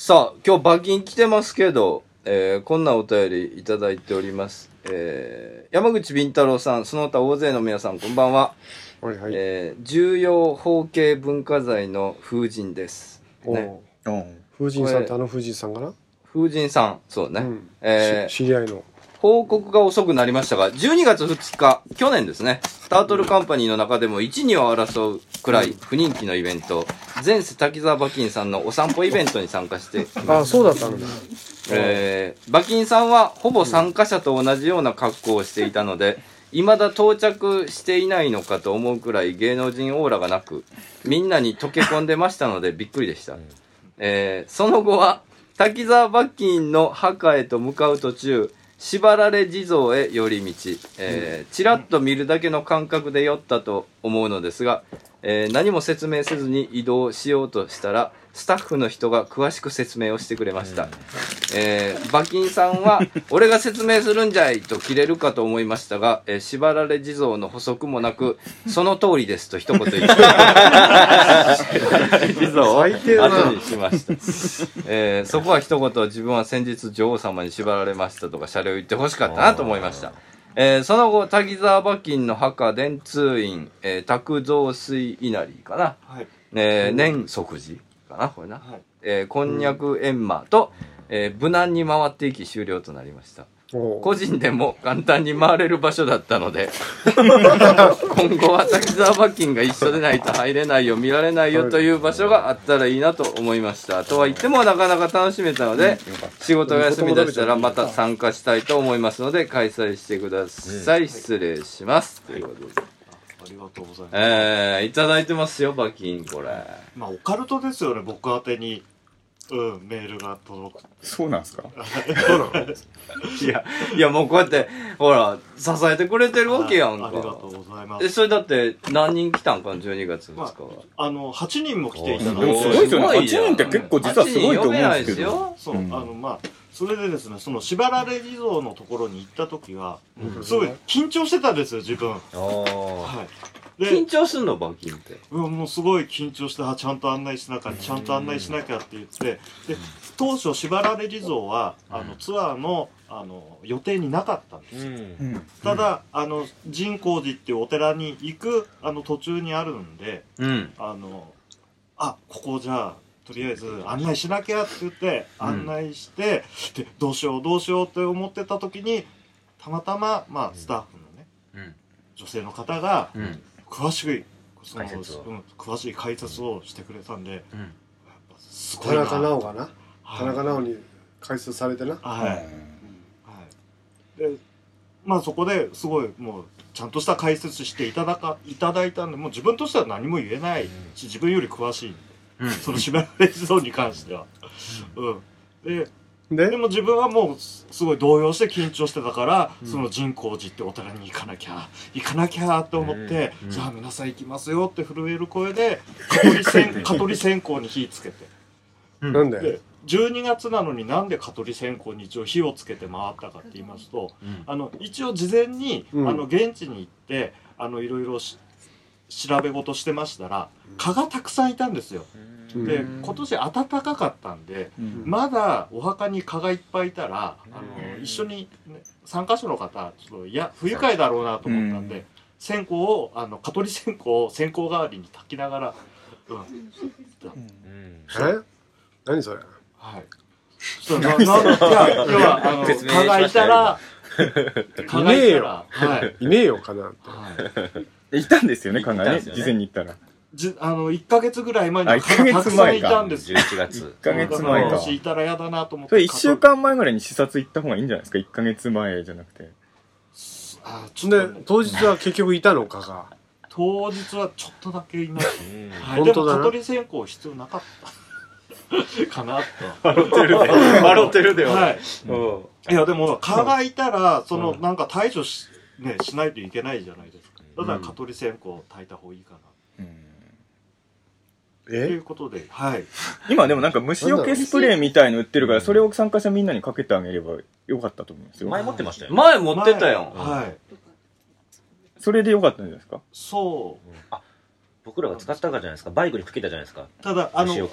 さあ、今日馬金来てますけど、えー、こんなお便りいただいております。えー、山口敏太郎さん、その他大勢の皆さん、こんばんは。はいはい。えー、重要法系文化財の風神です。おね。風神さんってあの風神さんかな？風神さん、そうね。うんえーし知り合いの。報告が遅くなりましたが、12月2日、去年ですね、タートルカンパニーの中でも1、2を争うくらい不人気のイベント、前世滝沢馬金さんのお散歩イベントに参加して、あ、そうだったんだ。えー、馬金さんはほぼ参加者と同じような格好をしていたので、未だ到着していないのかと思うくらい芸能人オーラがなく、みんなに溶け込んでましたのでびっくりでした。えーその後は、滝沢馬金の墓へと向かう途中、縛られ地蔵へ寄り道、えー、ちらっと見るだけの感覚で寄ったと思うのですが、えー何も説明せずに移動しようとしたら、スタッフの人が詳しく説明をしてくれました。えー、馬金さんは、俺が説明するんじゃいと切れるかと思いましたが、えー縛られ地蔵の補足もなく、その通りですと一言言って、地蔵？を後にしました。えーそこは一言、自分は先日女王様に縛られましたとか、シャレを言ってほしかったなと思いました。えーその後、滝沢馬金の墓、電通院、えー、卓増水稲荷かな。はい。えー年即時かな、これな。はい。えーこんにゃくエンマと、えー無難に回っていき終了となりました。個人でも簡単に回れる場所だったので、今後は滝沢馬金が一緒でないと入れないよ、見られないよという場所があったらいいなと思いました。とは言ってもなかなか楽しめたので、仕事が休みだしたらまた参加したいと思いますので、開催してください。失礼します。ということで。ありがとうございます。えー、いただいてますよ、馬金、これ。まあ、オカルトですよね、僕宛てに。うん、メールが届く。そうなんですか？そうなのいや、いやもうこうやって、ほら、支えてくれてるわけやんか。ありがとうございまえ、す。それだって何人来たんかな、12月2日は。あの、8人も来ていただいでもすごいですよね。8すごいじゃん人って結構実はすごいと思うんですけ8人呼べないですど。よそう、うんあの、まあ、それでですね、その、縛られ地蔵のところに行った時は、うんすごい緊張してたんですよ、自分。はい。で緊、張すんの、馬金って？うわもうすごい緊張して、あ、ちゃんと案内しなきゃ、ちゃんと案内しなきゃって言って、で、当初、縛られ地蔵は、あの、ツアーの、あの、予定になかったんですよ。うんただ、あの、神光寺っていうお寺に行く、あの、途中にあるんで、うん。あの、あ、ここじゃあ、とりあえず案内しなきゃって言って、うん案内して、で、どうしようどうしようって思ってた時に、たまたま、まあ、スタッフのね、うん。女性の方が、うん。詳しく、その解説をうん詳しい解説をしてくれたんで、うん。やっぱすごいな。田中直がな？はい田中直に解説されてな？はい。はい。で、まあそこですごいもうちゃんとした解説していただか、いただいたんで、もう自分としては何も言えないし、自分より詳しいんで、うん。その縛られ地蔵に関しては。うん。で、で？で、も自分はもうすすごい動揺して緊張してたから、その神光寺ってお寺に行かなきゃ、行かなきゃって思って、うんじゃあ皆さん行きますよって震える声で、蚊取り線、蚊取り線香に火つけて。なんで？で12月なのになんで蚊取り線香に一応火をつけて回ったかって言いますと、うんあの一応事前に、うんあの現地に行ってあのいろいろし調べ事してましたら蚊がたくさんいたんですよ。うん。で今年暖かかったんでうん。まだお墓に蚊がいっぱいいたらあの一緒に、ね、参加者の方ちょっといや不愉快だろうなと思ったんで、うん。線香をあの蚊取り線香を線香代わりに焚きながら、うん。え何それ？はい。そうななないや要はあの 蚊がいたら蚊がいたらはい。いねえよ。かなって。はい。いたんですよね、考えね事前に行ったら。じあの1ヶ月ぐらい前にあ蚊がたくさんいたんですよ。11月。1ヶ月前かもしいたら嫌だなと思って。それ1週間前ぐらいに視察行った方がいいんじゃないですか ?1 ヶ月前じゃなくて。あちょっと当日は結局いたのかが。当日はちょっとだけいました。はい。本当だなでも蚊取り線香必要なかった。かなと。笑ってるで。笑ってるでよ。はい。うん。いやでも蚊がいたらそのうんなんか対処しねしないといけないじゃないですか。だからうん蚊取り線香を焚いた方がいいかな。といえうことで、はい。今でもなんか虫除けスプレーみたいの売ってるから、それを参加者みんなにかけてあげればよかったと思うんですよ。前持ってましたよ。前持ってたよ。はい。それでよかったんじゃないですか？そう。僕らが使ったからじゃないですか。バイクにかけたじゃないですか。ただあの結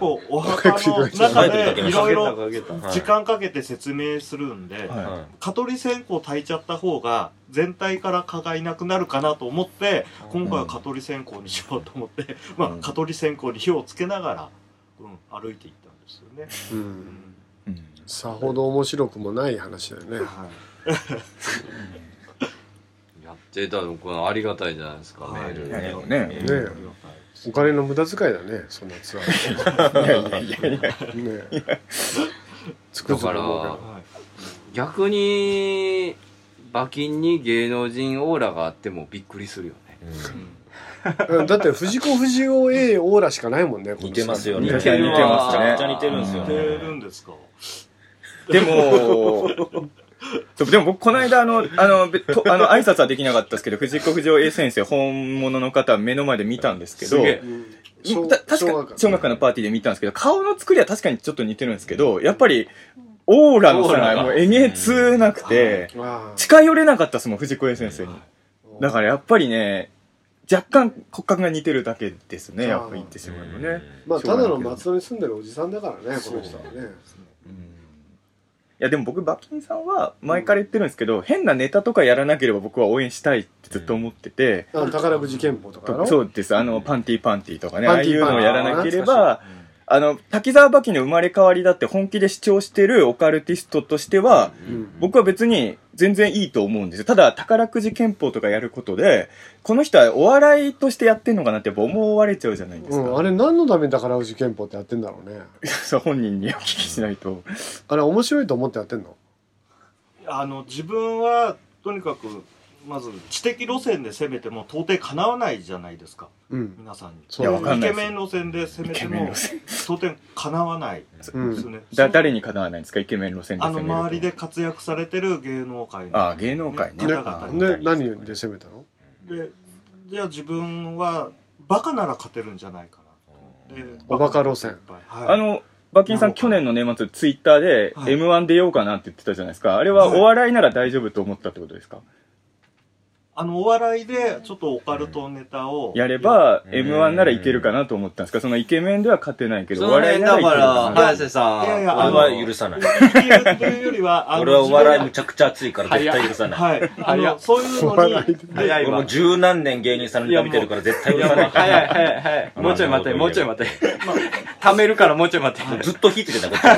構お墓の中でいろいろ時間かけて説明するんで、はい。は蚊取り線香焚いちゃった方が全体から蚊がいなくなるかなと思って今回は蚊取り線香にしようと思って、まあうん蚊取り線香に火をつけながら、うん、歩いていったんですよね。う。うんん。うん。さほど面白くもない話だよね。はい やってたのこのありがたいじゃないですか、はい。メール。いやでもね。ねえ。お金の無駄遣いだね、そんなツアー。いやいやいやいやね逆に馬琴に芸能人オーラがあってもびっくりするよね。うん。だって藤子不二雄 A オーラしかないもんね。似てますよね。似てるわ似てますね。めちゃくちゃ似てるんですよ似てね。るんですか？でも、そ うでも僕、この間、あの、あの、べとあの、挨拶はできなかったですけど、藤子不二雄 A 先生、本物の方、目の前で見たんですけど、すげえうん。た確か、小学館。のパーティーで見たんですけど、顔の作りは確かにちょっと似てるんですけど、やっぱり、オーラのオーラが。もうえげつなくて、近寄れなかったですもん、藤子 A 先生に。だからやっぱりね、若干骨格が似てるだけですね、やっぱ言ってしまうとね。まあ、ただの松戸に住んでるおじさんだからね、この人はね。いやでも僕、バキンさんは前から言ってるんですけど、変なネタとかやらなければ僕は応援したいってずっと思ってて、あの宝くじ憲法とかそうです。あの、パンティーパンティーとかね、ああいうのをやらなけれ懐ば、あの、滝沢馬琴の生まれ変わりだって本気で主張してるオカルティストとしては、うん僕は別に全然いいと思うんですよ。ただ、宝くじ憲法とかやることで、この人はお笑いとしてやってんのかなって思われちゃうじゃないですか。うん、あれ何のために宝くじ憲法ってやってんだろうね。そう本人にお聞きしないと。あれ面白いと思ってやってんの？あの自分はとにかくまず知的路線で攻めても到底かなわないじゃないですか。うん。皆さんに。そう。イケメン路線で攻めても。到底かなわないうんですね、だ、誰にかなわないんですか？イケメン路線であの周りで活躍されてる芸能界の。ああ、芸能界ね。ね何で攻めたの？でじゃあ自分はバカなら勝てるんじゃないかな。でおバカ路線。はい。あの、馬琴さん去年の年末ツイッターではい。M1 出ようかなって言ってたじゃないですか。あれははい。お笑いなら大丈夫と思ったってことですか？あのお笑いでちょっとオカルトネタをやればうん M1 ならいけるかなと思ったんですか？そのイケメンでは勝てないけど、その辺だからな早瀬さんいやいや俺は許さない。いけるというよりはあの 俺はお笑いむ自ちゃくちゃ熱いから絶対許さない。分はいあのそういうのに早いわ俺もう十何年芸人さんのネタ見てるから絶対許さない。早い早 い早いもうちょい待ってもうちょい待って貯めるからもうちょい待ってずっと弾いててた、こっち。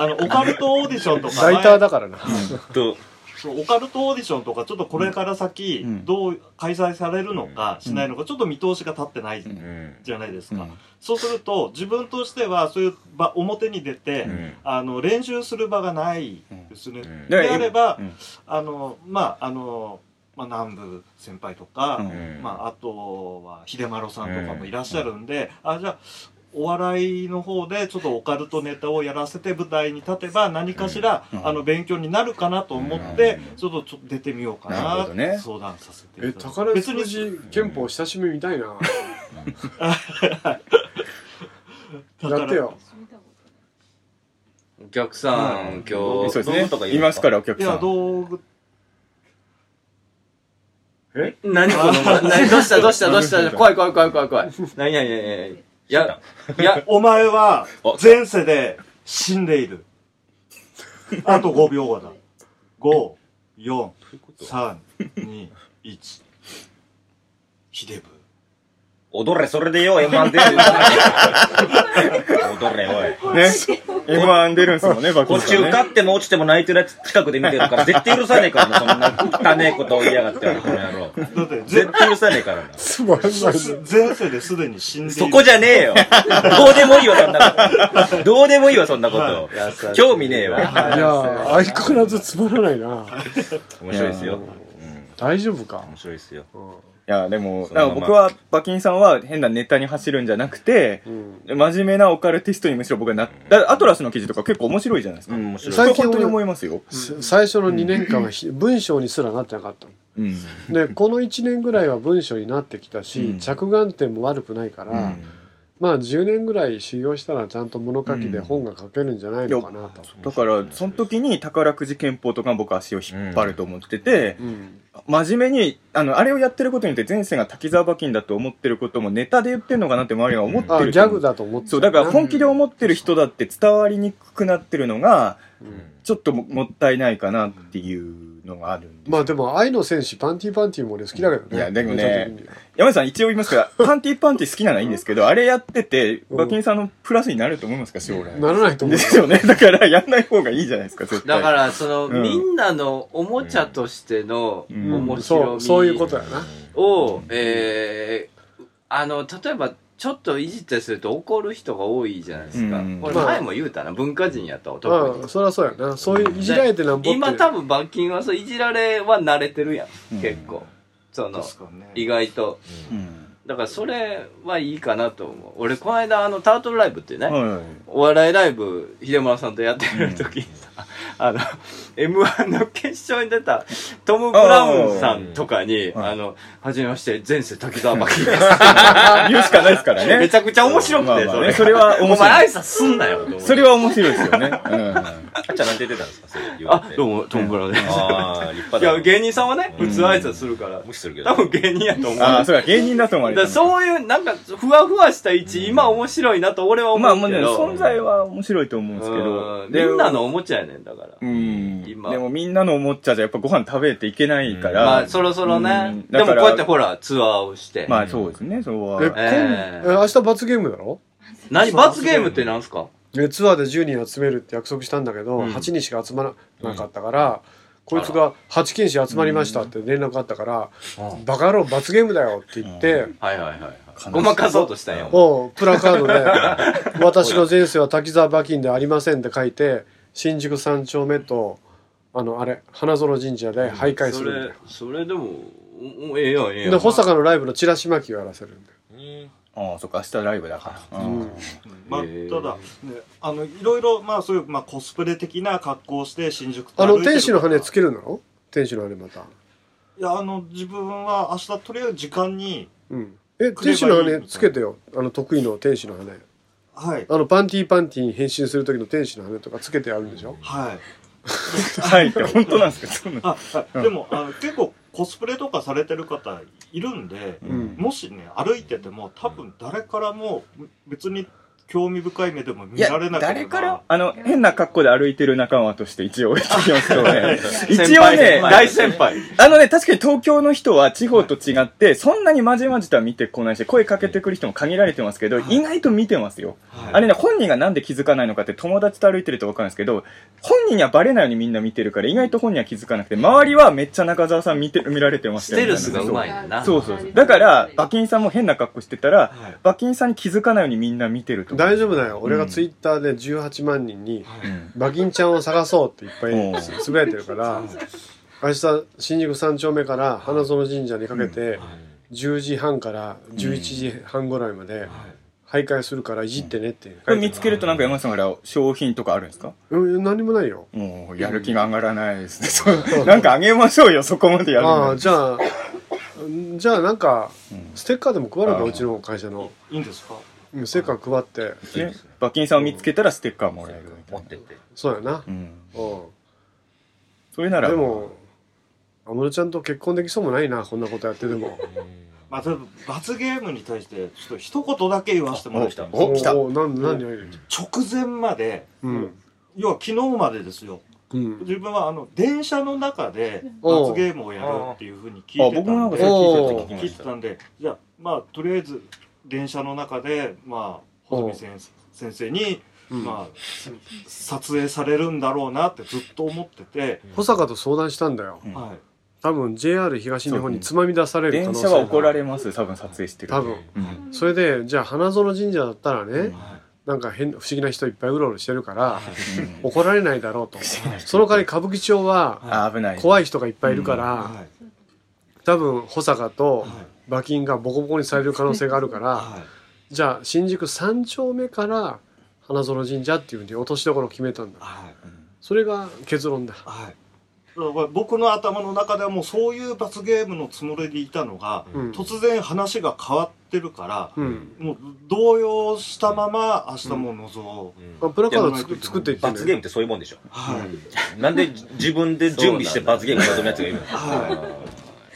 あのオカルトオーディションとかライターだからな。ずっと。そうオカルトオーディションとかちょっとこれから先うん。どう開催されるのかしないのかちょっと見通しが立ってない。うん。じゃないですか、うん。そうすると自分としてはそういう場表に出て、うん。あの練習する場がないですね、うん。であれば、うん。あのまああの、まあ、南部先輩とか、うん。まあ、あとは秀丸さんとかもいらっしゃるんで、あじゃあお笑いの方でちょっとオカルトネタをやらせて舞台に立てば何かしら、うん。あの勉強になるかなと思って、うん。ちょっとちょっと出てみようかな相談させていえ、ただいて宝く別にじ憲法親しみみたいな。だってよ。お客さん今日そうですね。いますから、お客いやさん。道具。何この何？どうした？どうした？どうした？怖い怖い怖い怖い怖い。何？何？何？何？いやいやお前はあ前世で死んでいる。あと5秒後だ。5、4、3、2、1。ヒデブ。踊れ、それでよ、M1 出る。踊れ、おい。ね。M1 出るんすもんね、バキこっち受。かっても落ちても泣いてるやつ近くで見てるから、絶対許さねえからな、そんな汚ねえことを言いやがって、この野郎。だって、絶ぜ対許さねえからな。つまんないす前世ですでに死んで。そこじゃねえよ。どうでもいいわ、そんなこと。どうでもいいわ、そんなこと。興味ねえわ。いや、相変わらずつまらないな。面白いですよ。うん大丈夫か？面白いですよ。いや、でも、僕は、バキンさんは変なネタに走るんじゃなくて、うん。真面目なオカルティストにむしろ僕はな、だアトラスの記事とか結構面白いじゃないですか。うん、面白い。最近本当に思いますよ。す最初の2年間はひ文章にすらなってなかったの。うん。で、この1年ぐらいは文章になってきたし、うん着眼点も悪くないから、まあ10年ぐらい修行したらちゃんと物書きで本が書けるんじゃないのかなと。だから、その時に宝くじ憲法とか僕足を引っ張ると思ってて、うん。真面目に、あの、あれをやってることによって前世が滝沢馬琴だと思ってることもネタで言ってるのかなって周りが思ってあ、る。ギャグだと思ってたそう、だから本気で思ってる人だって伝わりにくくなってるのが、ちょっとももったいないかなっていうのがあるんです。まあでも、愛の戦士、パンティーパンティーも俺好きだけどね。いやでもね山内さん一応言いますから、パンティーパンティー好きなのはいいんですけど、あれやってて、うん馬琴さんのプラスになると思いますか、将来。ならないと思うで。すよね。だから、やんない方がいいじゃないですか、絶対。だから、その、うんみんなのおもちゃとしてのうん面白みそう、そういうことやな。を、えー、あの、例えば、ちょっといじったりすると怒る人が多いじゃないですか。うんこれ前も言うたな、文化人やった男に。うん、そりゃそうやな。そういういじられてなんぼって。今多分罰金はそういじられは慣れてるやん、うん結構その意外とうん。だからそれはいいかなと思う。俺この間あのタートルライブっていうね、はい。お笑いライブ秀村さんとやってる時にさ、あの m 1の決勝に出たトム・ブラウンさんとかに「あのはじめまして前世滝沢真希です」言うしかないですからね。めちゃくちゃ面白くて、まあまあそれ。ねそれは面白い。お前挨拶すんなよそれは面白いですよね。あっちゃんなんて言ってたんですか？それ言われてあどうもトム・ブラウンですああ、立派いやだ。芸人さんはね普通挨拶するから無視するけど。多分芸人やと思ううん。ああ、そうか、芸人だと思われそういう、なんか、ふわふわした位置、今面白いなと俺は思まあもうね、うけど。存在は面白いと思うんですけど。うんみんなのおもちゃやねんだから。うん。今でもみんなのおもちゃじゃやっぱご飯食べていけないから。まあ、そろそろねうん。でだからもこうやってほら、ツアーをして。まあそうですね、それは。え、え今え明日罰ゲームだろ？何？罰ゲームってなんすか？えツアーで10人集めるって約束したんだけど、うん。8人しか集まらなかったから、こいつが8件士集まりましたって連絡あったから、バカ野郎罰ゲームだよって言って、はいはいはいはい。ごまかそうとしたんや。プラカードで「私の前世は滝沢馬琴でありません」って書いて新宿三丁目とあのあれ花園神社で徘徊すそるんだよ。れ、それでも、ええやんええやん。で保坂のライブのチラシ巻きをやらせるんだよ。うんああ、そっか、明日ライブだから。うん。うん。まあただ、ね、あのいろいろまあそういう、まあ、コスプレ的な格好をして新宿あの天使の羽つつけるんだろ天使の羽また。いやあの自分は明日とりあえず時間にうん。え天使の羽つけてよ。あの得意の天使の羽はい。あのパンティーパンティーに変身する時の天使の羽とかつけてやるんでしょ？はい はいって本当なんですか？そうなんあ、はい、でもあの結構コスプレとかされてる方いるんで、うん。もしね歩いてても多分誰からも別に興味深い目でも見られなければ。誰から？あの、変な格好で歩いてる仲間として一応言ってきますと ね、先一応輩ね、大先輩。あのね、確かに東京の人は地方と違って、そんなにまじまじとは見てこないし、声かけてくる人も限られてますけど、意外と見てますよ。はい。あれね、本人がなんで気づかないのかって友達と歩いてると分かるんですけど、本人にはバレないようにみんな見てるから、意外と本人は気づかなくて、周りはめっちゃ中澤さん見て、見られてましたよ。ステルスがうまいな。そうそうそう。だから、馬琴さんも変な格好してたら、はい。馬琴さんに気づかないようにみんな見てると。大丈夫だよ。俺がツイッターで18万人にうん「馬琴ちゃんを探そう」っていっぱうん。いつぶやいてるから明日新宿三丁目から花園神社にかけて10時半から11時半ぐらいまで徘徊するからいじってねってこれ見つけるとなんか山下さんから商品とかあるんですか？うん何もないよ。もう、やる気が上がらないですね。そう。なんかあげましょうよ、そこまでやるあじゃあじゃあなんかうん。ステッカーでも配るかうちの会社の。いいんですか？うんステッカー配ってね。馬琴さんを見つけたらステッカーもらえるみたいな。持ってって。そうやな。うん。うん。それなら、でも安室ちゃんと結婚できそうもないなこんなことやってても。まあ、例えば罰ゲームに対してちょっと一言だけ言わせてもらいたい。お来た。おなん何何直前までうん。要は昨日までですよ。うん。自分はあの電車の中でおう。罰ゲームをやるっていうふうに聞いてたあ僕もなんんでかそれ聞いておた聞きま聞いしてた。たんで。じゃあまあとりあえず電車の中でまあ穂積先先生に、うん。まあ撮影されるんだろうなってずっと思ってて、保坂と相談したんだよ。うん。はい。多分 JR 東日本につまみ出される可電能性が。車は怒られます、多分撮影してる。多分。うん。それでじゃあ花園神社だったらね、はいなんか変不思議な人いっぱいうろうろしてるからうん。怒られないだろうと。その代わり歌舞伎町は。怖い人がいっぱいいるから、はい。多分保坂とはい馬琴がボコボコにされる可能性があるから、はい。じゃあ新宿三丁目から花園神社っていうふうに落としどころを決めたんだ。はい。それが結論だ。はい。僕の頭の中ではもうそういう罰ゲームのつもりでいたのが、うん。突然話が変わってるから、うん。もう動揺したまま明日も望もう、あプラカード作作っていって罰ゲームってそういうもんでしょ。はい、なんで自分で準備して罰ゲーム臨むやつがいるの？は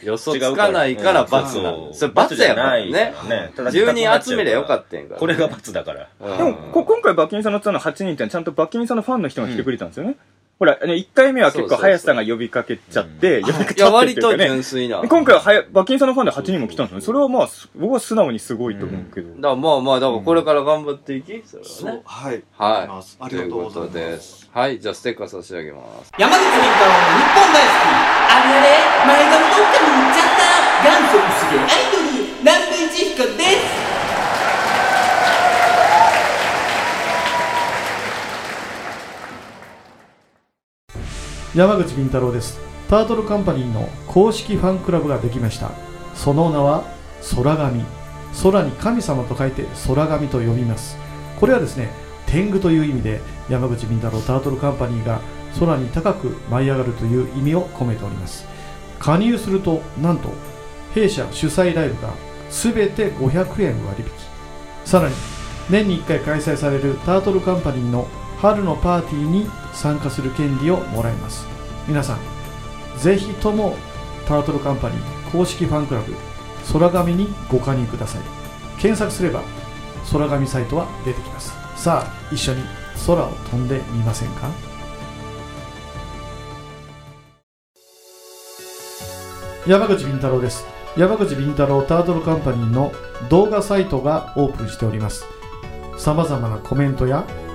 予想つかないから罰なうんの。それ罰やから罰じゃねないからねただ。10人集めりゃよかったんやから。これが罰だから。うんでも、こ今回、バッキンさんのツアーの8人ってちゃんとバッキンさんのファンの人が来てくれたんですよね。ほら、1回目は結構、林さんが呼びかけちゃって、呼びかけちゃって割とっていうかね。純粋な。で今回ははやバッキンさんのファンで8人も来たんですよね。それはまあ、す僕は素直にすごいと思うけど。だからまあまあ、だからこれから頑張っていきそれはね。はいはい。ありがとうございますということです。はい。じゃあ、ステッカー差し上げます。山口倫太郎の日本大好きあれあれ前髪どっかに行っちゃった元祖薄毛アイドル南部一彦です山口敏太郎です。タートルカンパニーの公式ファンクラブができました。その名は空神。空に神様と書いて空神と呼びます。これはですね天狗という意味で山口敏太郎タートルカンパニーが空に高く舞い上がるという意味を込めております。加入するとなんと弊社主催ライブが全て500円割引。さらに年に1回開催されるタートルカンパニーの春のパーティーに参加する権利をもらえます。皆さんぜひともタートルカンパニー公式ファンクラブ空紙にご加入ください。検索すれば空紙サイトは出てきます。さあ一緒に空を飛んでみませんか？山口敏太郎です。山口敏太郎タートルカンパニーの動画サイトがオープンしております。さまざまなコメントや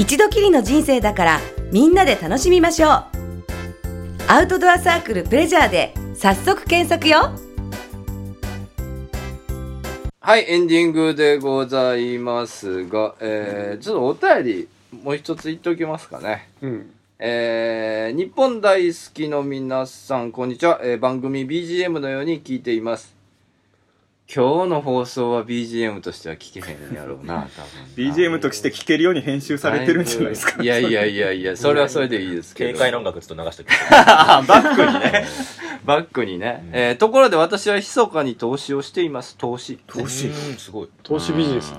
一度きりの人生だからみんなで楽しみましょうアウトドアサークルプレジャーで早速検索よはい、エンディングでございますが、えー、ちょっとお便り、もう一つ言っておきますかね。うんえー、日本大好きの皆さん、こんにちは。えー、番組 BGM のように聞いています。今日の放送は BGM としては聞けへんやろうな、多分。BGM として聴けるように編集されてるんじゃないですか？いやいやいやいや、それはそれでいいですけど。軽快な音楽ちょっと流しときバックにね。バックにね。えー、ところで私は密かに投資をしています。投資。投資。うん、すごい。投資ビジネスだ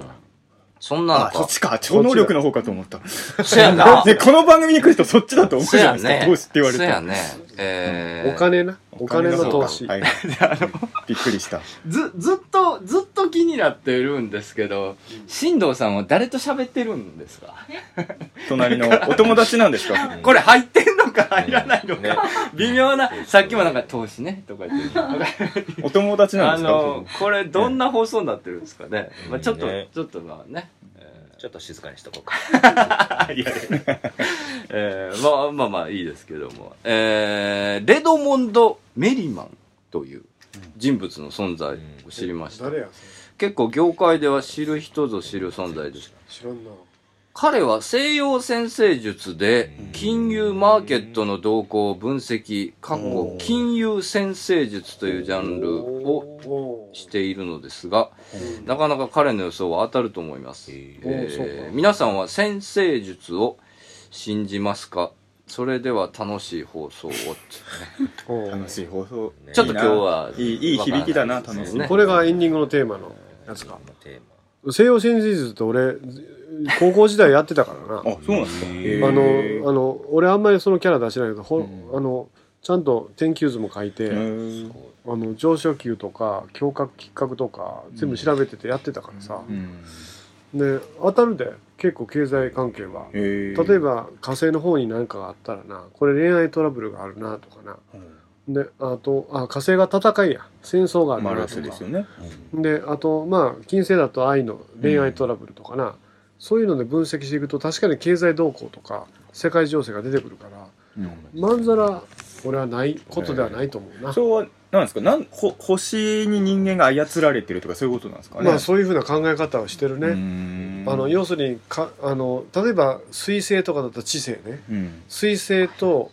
そんなのあ、そっか。ちか。超能力の方かと思った。そや な。で、この番組に来るとそっちだと思うそじゃないですか。投資って言われて。そやね。えー、お金な？お金の投資はい。びっくりした。ず、ずっと、ずっと気になってるんですけど、新藤さんは誰と喋ってるんですか？隣のお友達なんですか？これ入ってんの？か入らないのか、ね微妙な、さっきもなんか投資ね、とか言ってる。お友達なんあですか？の、これどんな放送になってるんですかね。まあちょっと、ねちょっとまあね。ちょっと静かにしとこうか。いやいやえー、まあまあまあいいですけども。えー、レドモンド・メリマンという人物の存在を知りました？誰や結構業界では知る人ぞ知る存在です。知らんな彼は西洋占星術で金融マーケットの動向を分析、過去金融占星術というジャンルをしているのですが、なかなか彼の予想は当たると思います。えー皆さんは占星術を信じますか？それでは楽しい放送を。楽しい放送。ちょっと今日はいい、いい響きだな、楽しい。これがエンディングのテーマのやつか。テー西洋占星術って俺高校時代やってたからな。あ、そうなんですか。あのあの俺あんまりそのキャラ出してないけど、ほあのちゃんと天気図も書いて、うんあの上昇球とか胸郭亀郭とか全部調べててやってたからさ、うん。で当たるで結構経済関係は。例えば火星の方に何かがあったらなこれ恋愛トラブルがあるなとかなであとあ火星が戦いや。戦争がある。マルなとかスですよね。であとまあ金星だと愛の恋愛トラブルとかな、そういうので分析していくと確かに経済動向とか世界情勢が出てくるからまんざら俺はないことではないと思うな、それは、なんですか？なんほ星に人間が操られてるとかそういうことなんですかね？まあそういうふうな考え方をしてるね、うん。あの要するにかあの例えば水星とかだと知性ね。うん。水星と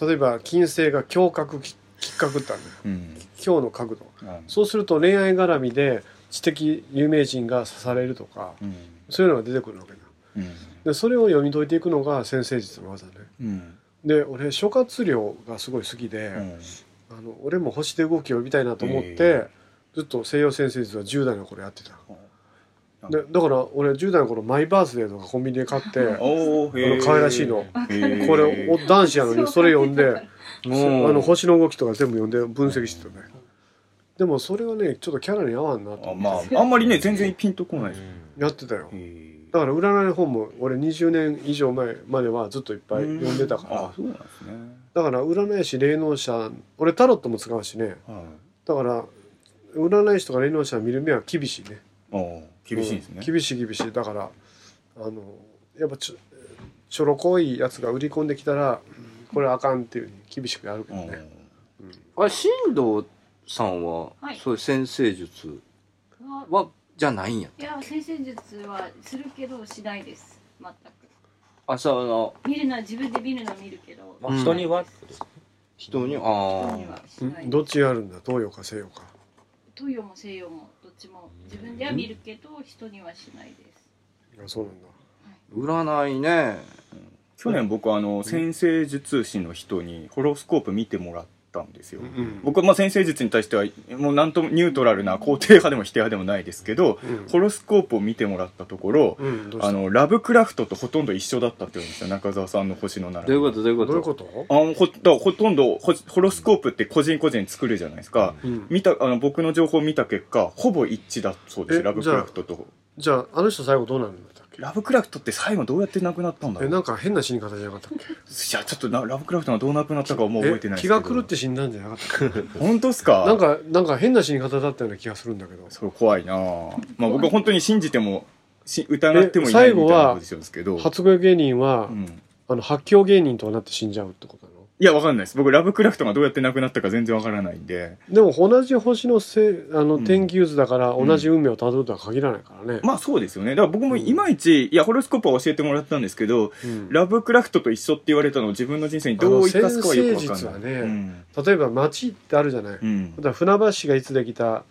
例えば金星が胸郭き亀郭ってあるのよ。うん。今日の角度。うん。そうすると恋愛絡みで知的有名人が刺されるとかうん。そういうのが出てくるわけだ。うん。でそれを読み解いていくのが先生術の技ね。うん。で俺諸葛亮がすごい好きで、うん。あの俺も星で動きを呼びたいなと思って、へずっと西洋先生術は10代の頃やってたうんでだから俺10代の頃マイバースデーとかコンビニで買って あの可愛らしいの。これお男子やのにそれ読んであ うん。の星の動きとか全部読んで分析してたね。でもそれはねちょっとキャラに合わんなとあ思って。まあ、あんまりね、全然ピンとこない。やってたよ。へだから占いの本も俺20年以上前まではずっといっぱい読んでたから。あ、そうなんですね。だから占い師霊能者俺タロットも使うしね。はい。だから占い師とか霊能者見る目は厳しいね厳しいんですね。うん厳しい厳しい。だからあのやっぱちょちょろこいやつが売り込んできたらうんこれあかんっていうふうに厳しくやるけどね、あれ、新藤さんは、はい。そういう先生術は、じゃないんや。いや先生術はするけどしないです。全く。あ、そう、あの、見るのは自分で見るのは見るけど。まあ人にはってことですね人に、あ人あどっちがあるんだ？東洋か西洋か。東洋も西洋もちも自分では見るけど人にはしないです。いやそうなんだ。占いね。去年僕、あの、先生術師の人にホロスコープ見てもらったんですよ。うん僕はまあ先生術に対しては、もうなんともニュートラルな肯定派でも否定派でもないですけど、うん。ホロスコープを見てもらったところ、うんあの、ラブクラフトとほとんど一緒だったって言うんですよ、中澤さんの星の並び。どういうこと？どういうこと？どういうこと？あのほほとんどホホロスコープって個人個人作るじゃないですか、うん。見たあの僕の情報を見た結果ほぼ一致だそうですえラブクラフトと。じゃああの人最後どうなるんだラブクラフトって最後どうやって亡くなったんだろう？えなんか変な死に方じゃなかったっけ？じゃあちょっとなラブクラフトがどう亡くなったかはもう覚えてない気が狂って死んだんじゃなかったっけ？本当っすか？なんかなんか変な死に方だったような気がするんだけど。それ怖いな。ぁまあ僕は本当に信じてもし疑ってもいないえ最後はみたいなポジションですけど。発語芸人は、うん。あの発狂芸人となって死んじゃうってことなのいやわかんないです。僕ラブクラフトがどうやって亡くなったか全然わからないんで。でも同じ星のせあのん。天気図だから同じ運命をたどるとは限らないからね、まあそうですよね。だから僕もいまいち、いやホロスコープは教えてもらったんですけど、うん。ラブクラフトと一緒って言われたのを自分の人生にどう生かすかはよくわかんない。ね。うん。例えば町ってあるじゃない、うん。船橋市がいつできた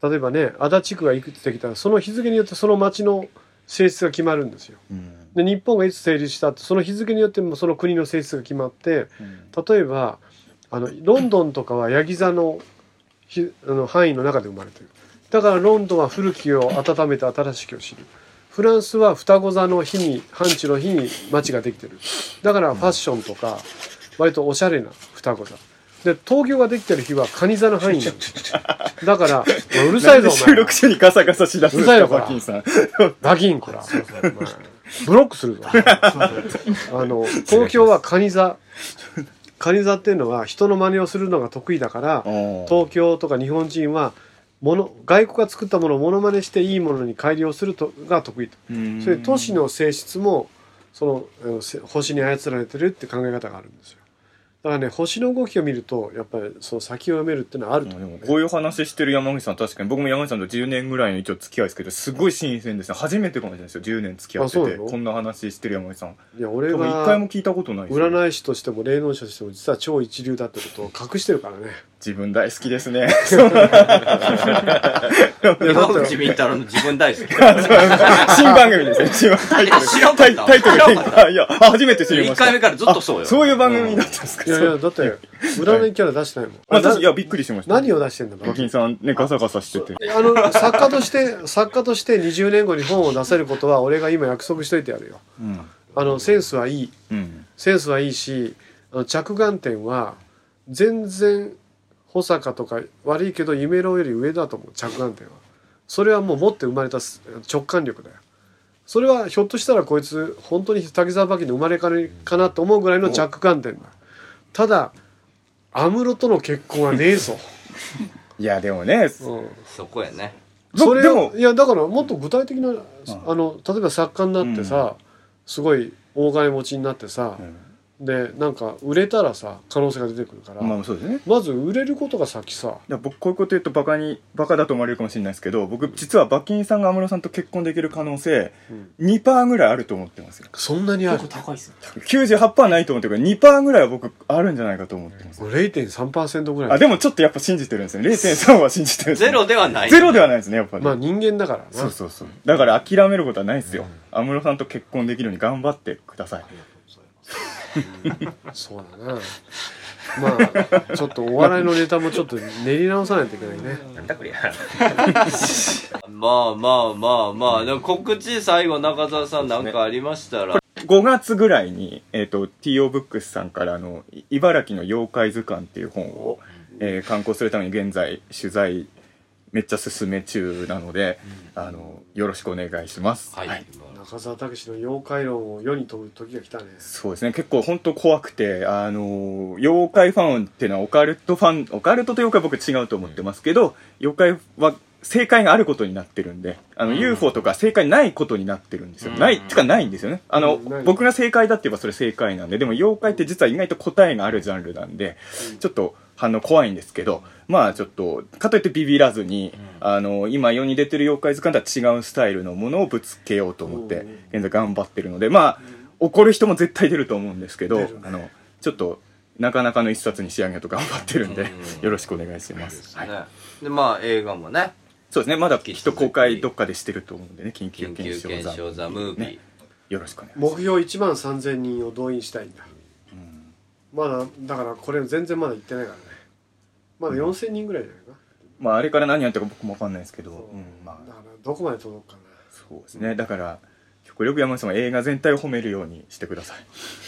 例えばね足立区がいくつできたその日付によってその町の性質が決まるんですよ。うんで日本がいつ成立したってその日付によってもその国の性質が決まって例えばあのロンドンとかはヤギ座のひあの範囲の中で生まれてる。だからロンドンは古きを温めて新しきを知る。フランスは双子座の日に半地の日に街ができてる。だからファッションとか割とおしゃれな双子座で東京ができてる日は蟹座の範囲なんですだからうるさいぞお収前録中にガサガサしだすんですか、うるさいよこらバキンさん。バキンこらブロックするぞ。あの東京は蟹座。蟹座っていうのは人の真似をするのが得意だから東京とか日本人はもの外国が作ったものをモノマネしていいものに改良するとが得意と。うん。そういう都市の性質もそのあのせ星に操られてるって考え方があるんですよからね星の動きを見るとやっぱりその先を読めるっていうのはあると思う、ね、こういう話してる山口さん確かに。僕も山口さんと10年ぐらいの一応付き合いですけどすごい新鮮ですね。初めてかもしれないですよ。10年付き合っててこんな話してる山口さん。いや俺多分一回はも聞いたことない占い師としても霊能者としても実は超一流だってことを隠してるからね。自分大好きですね。山口み太郎の自分大好き。新番組ですね新番タイトル。タイトルいやあ初めて知りました。一回目からずっとそうよ。あそういう番組になってますか？いやいやだって占い。キャラ出してないもん。まあ、いやびっくりしました。何を出してんだ馬琴さんねガサガサしてて。あの作家として作家として20年後に本を出せることは俺が今約束しといてやるよ。うん。あのセンスはいい。うん。センスはいいしあの着眼点は全然保坂とか悪いけど夢郎より上だと思う。着眼点は。それはもう持って生まれたす直感力だよ。それはひょっとしたらこいつ本当に滝沢馬琴の生まれ変わりかなと思うぐらいの着眼点だただ安室との結婚はねえぞ、いやでもねうん。そこやね。それでもをいやだからもっと具体的な、あの例えば作家になってさ、すごい大金持ちになってさ、でなんか売れたらさ可能性が出てくるから、まあそうですね。まず売れることが先さ。いや僕こういうこと言うとバカにバカだと思われるかもしれないですけど僕実は馬琴さんが安室さんと結婚できる可能性2%ぐらいあると思ってますよ。そんなにある？高いっすよ。98%ないと思ってるけど2%ぐらいは僕あるんじゃないかと思ってます0.3%ぐらい。あでもちょっとやっぱ信じてるんですよ0.3は信じてるんでゼロではない。ゼロではないですねやっぱり、まあ人間だからな。そうそうそう。だから諦めることはないですよ。安室さんと結婚できるように頑張ってくださいそうだなまあちょっとお笑いのネタもちょっと練り直さないといけないね。なんだこりゃ。まあまあまあ。まあ、でも告知最後中澤さんなんかありましたら。5月ぐらいに、えっと TO ブックスさんからあのい茨城の妖怪図鑑っていう本を、えー刊行するために現在取材めっちゃ進め中なので、あのよろしくお願いします。はい。中澤武史の妖怪論を世に問う時が来たね。そうですね。結構本当怖くてあの妖怪ファンっていうのはオカルトファンオカルトと妖怪は僕違うと思ってますけど妖怪は正解があることになってるんであの、UFO とか正解ないことになってるんですよ、ないつかないんですよね。あの、うん僕が正解だって言えばそれ正解なんででも妖怪って実は意外と答えがあるジャンルなんで、ちょっと反応怖いんですけどまあちょっとかといってビビらずに、あの今世に出てる妖怪図鑑とは違うスタイルのものをぶつけようと思って現在頑張ってるのでまあ怒る人も絶対出ると思うんですけど、ね。あのちょっとなかなかの一冊に仕上げようと頑張ってるんで、よろしくお願いします、はい。ねで、まあ映画もね、そうですね。まだきっと公開どっかでしてると思うんでね緊急緊急検証検証ザムービー。ね。よろしくお願いし目標1万3000人を動員したいんだ、まだだからこれ全然まだ行ってないからねまだ4000人ぐらいじゃないかな、まああれから何やったか僕もわかんないですけど、う。ん、まあ。だからどこまで届くかな。そうですね。だから極力山口さんは映画全体を褒めるようにしてください。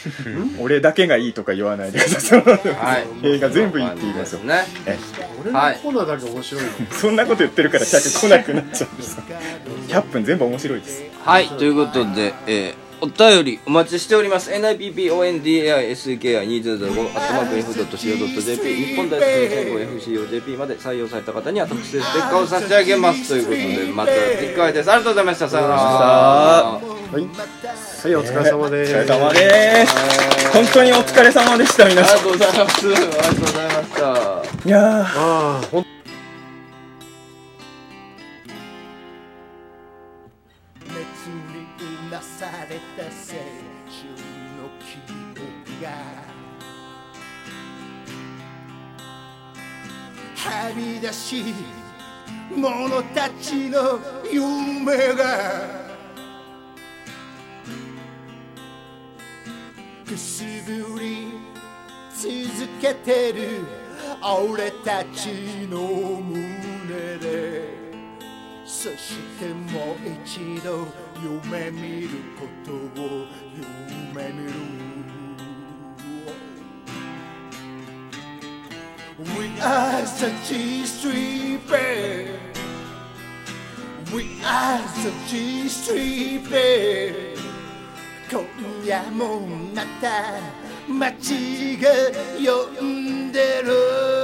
俺だけがいいとか言わないでください、はい。映画全部いいって言いますよ。ね。え俺のコーナーだけ面白いの、そんなこと言ってるから客来なくなっちゃうんですよ。100分全部面白いです。はい、ということで、えーお便りお待ちしております。NIPPONDAISKI2005 アットマーク F.CO.JP 日本大好きの FCOJP まで採用された方には特製ステッカーを差し上げます。ということで、また次回です。ありがとうございました。さよなら。はい、はい、お疲れ様です、お疲れ様です本当にお疲れ様でした皆さありがとうございます。ありがとうございました。んいやーああはみ出し者たちの夢が。くすぶり続けてる。俺たちの胸で。そしてもう一度夢見ることを夢見る。We are the G Street Band We are the G Street Band 今夜もまた街が呼んでる